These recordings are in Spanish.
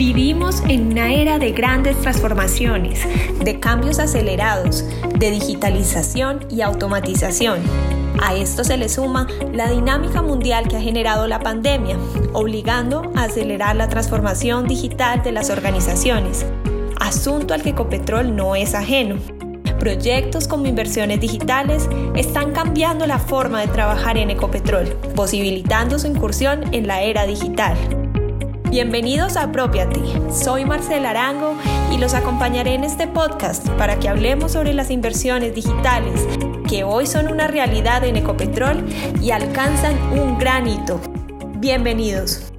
Vivimos en una era de grandes transformaciones, de cambios acelerados, de digitalización y automatización. A esto se le suma la dinámica mundial que ha generado la pandemia, obligando a acelerar la transformación digital de las organizaciones, asunto al que Ecopetrol no es ajeno. Proyectos como inversiones digitales están cambiando la forma de trabajar en Ecopetrol, posibilitando su incursión en la era digital. Bienvenidos a Apropiate. Soy Marcela Arango y los acompañaré en este podcast para que hablemos sobre las inversiones digitales que hoy son una realidad en Ecopetrol y alcanzan un gran hito. Bienvenidos.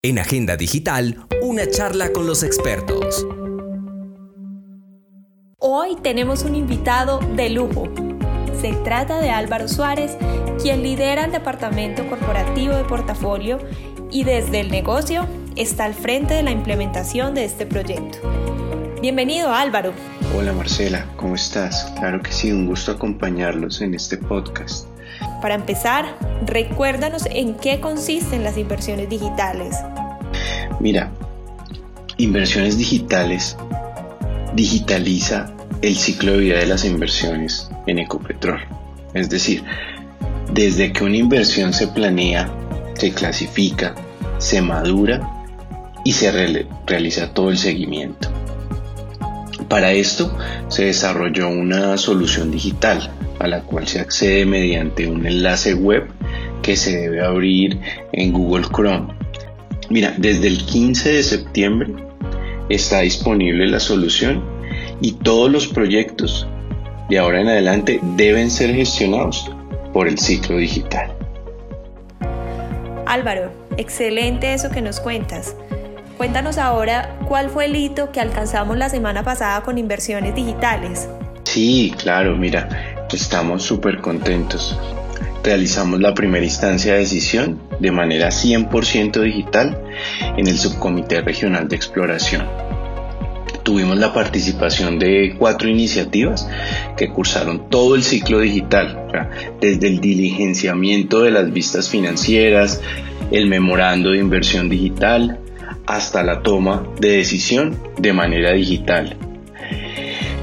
En Agenda Digital, una charla con los expertos. Hoy tenemos un invitado de lujo. Se trata de Álvaro Suárez, quien lidera el Departamento Corporativo de Portafolio y desde el negocio está al frente de la implementación de este proyecto. Bienvenido Álvaro. Hola Marcela, ¿cómo estás? Claro que sí, un gusto acompañarlos en este podcast. Para empezar, recuérdanos en qué consisten las inversiones digitales. Mira, inversiones digitales digitaliza el ciclo de vida de las inversiones en Ecopetrol. Es decir, desde que una inversión se planea se clasifica, se madura y se realiza todo el seguimiento. Para esto se desarrolló una solución digital a la cual se accede mediante un enlace web que se debe abrir en Google Chrome. Mira, desde el 15 de septiembre está disponible la solución y todos los proyectos de ahora en adelante deben ser gestionados por el ciclo digital. Álvaro, excelente eso que nos cuentas. Cuéntanos ahora cuál fue el hito que alcanzamos la semana pasada con inversiones digitales. Sí, claro, mira, estamos súper contentos. Realizamos la primera instancia de decisión de manera 100% digital en el Subcomité Regional de Exploración tuvimos la participación de cuatro iniciativas que cursaron todo el ciclo digital, desde el diligenciamiento de las vistas financieras, el memorando de inversión digital, hasta la toma de decisión de manera digital.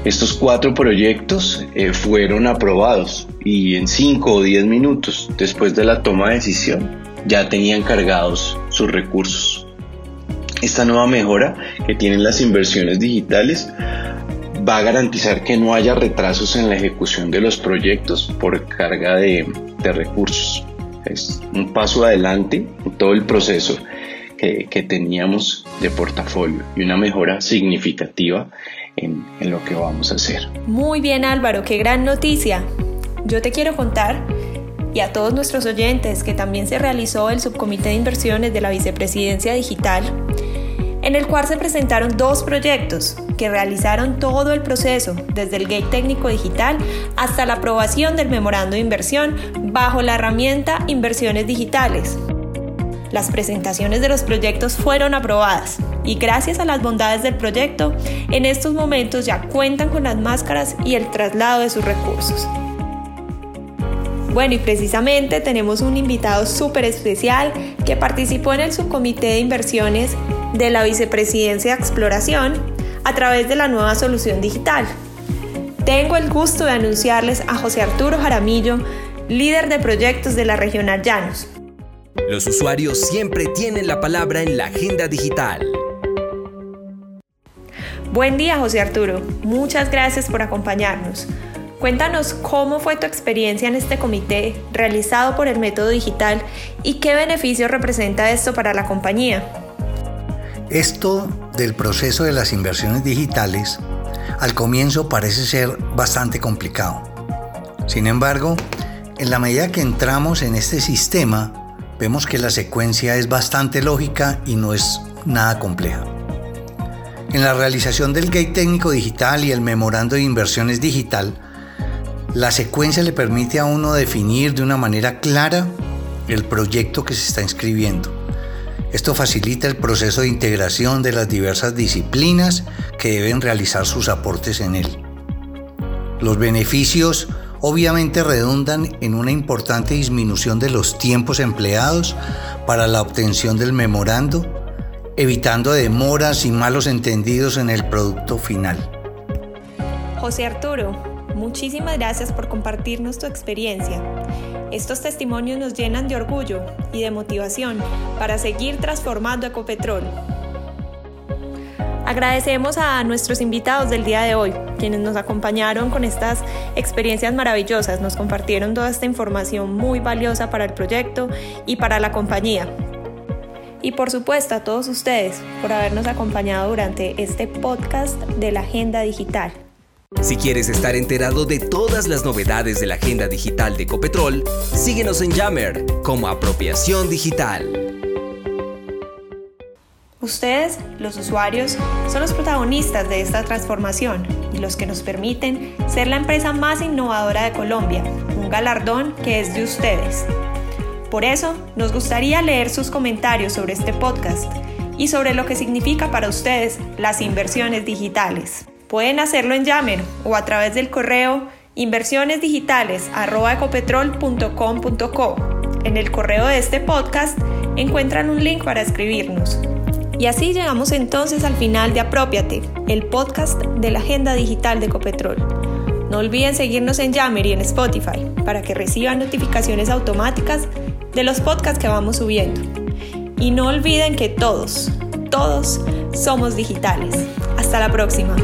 Estos cuatro proyectos eh, fueron aprobados y en 5 o 10 minutos después de la toma de decisión ya tenían cargados sus recursos. Esta nueva mejora que tienen las inversiones digitales va a garantizar que no haya retrasos en la ejecución de los proyectos por carga de, recursos. Es un paso adelante en todo el proceso que, teníamos de portafolio y una mejora significativa en, lo que vamos a hacer. Muy bien Álvaro, qué gran noticia. Yo te quiero contar y a todos nuestros oyentes que también se realizó el subcomité de inversiones de la Vicepresidencia Digital en el cual se presentaron dos proyectos que realizaron todo el proceso, desde el gate técnico digital hasta la aprobación del memorando de inversión bajo la herramienta Inversiones Digitales. Las presentaciones de los proyectos fueron aprobadas y gracias a las bondades del proyecto, en estos momentos ya cuentan con las máscaras y el traslado de sus recursos. Bueno, y precisamente tenemos un invitado súper especial que participó en el subcomité de inversiones de la Vicepresidencia de Exploración a través de la nueva solución digital. Tengo el gusto de anunciarles a José Arturo Jaramillo, líder de proyectos de la Regional Llanos. Los usuarios siempre tienen la palabra en la agenda digital. Buen día, José Arturo. Muchas gracias por acompañarnos. Cuéntanos cómo fue tu experiencia en este comité realizado por el método digital y qué beneficio representa esto para la compañía. Esto del proceso de las inversiones digitales al comienzo parece ser bastante complicado. Sin embargo, en la medida que entramos en este sistema, vemos que la secuencia es bastante lógica y no es nada compleja. En la realización del gate técnico digital y el memorando de inversiones digital, la secuencia le permite a uno definir de una manera clara el proyecto que se está inscribiendo esto facilita el proceso de integración de las diversas disciplinas que deben realizar sus aportes en él. Los beneficios obviamente redundan en una importante disminución de los tiempos empleados para la obtención del memorando evitando demoras y malos entendidos en el producto final. José Arturo, muchísimas gracias por compartirnos tu experiencia. Estos testimonios nos llenan de orgullo y de motivación para seguir transformando Ecopetrol. Agradecemos a nuestros invitados del día de hoy, quienes nos acompañaron con estas experiencias maravillosas, nos compartieron toda esta información muy valiosa para el proyecto y para la compañía. Y por supuesto a todos ustedes por habernos acompañado durante este podcast de la Agenda Digital. Si quieres estar enterado de todas las novedades de la agenda digital de Ecopetrol, síguenos en Yammer como Apropiación Digital. Ustedes, los usuarios, son los protagonistas de esta transformación y los que nos permiten ser la empresa más innovadora de Colombia, un galardón que es de ustedes. Por eso, nos gustaría leer sus comentarios sobre este podcast y sobre lo que significa para ustedes las inversiones digitales. Pueden hacerlo en Yammer o a través del correo inversionesdigitales.ecopetrol.com.co. En el correo de este podcast encuentran un link para escribirnos. Y así llegamos entonces al final de Apropiate, el podcast de la Agenda Digital de Ecopetrol. No olviden seguirnos en Yammer y en Spotify para que reciban notificaciones automáticas de los podcasts que vamos subiendo. Y no olviden que todos, todos somos digitales. Hasta la próxima.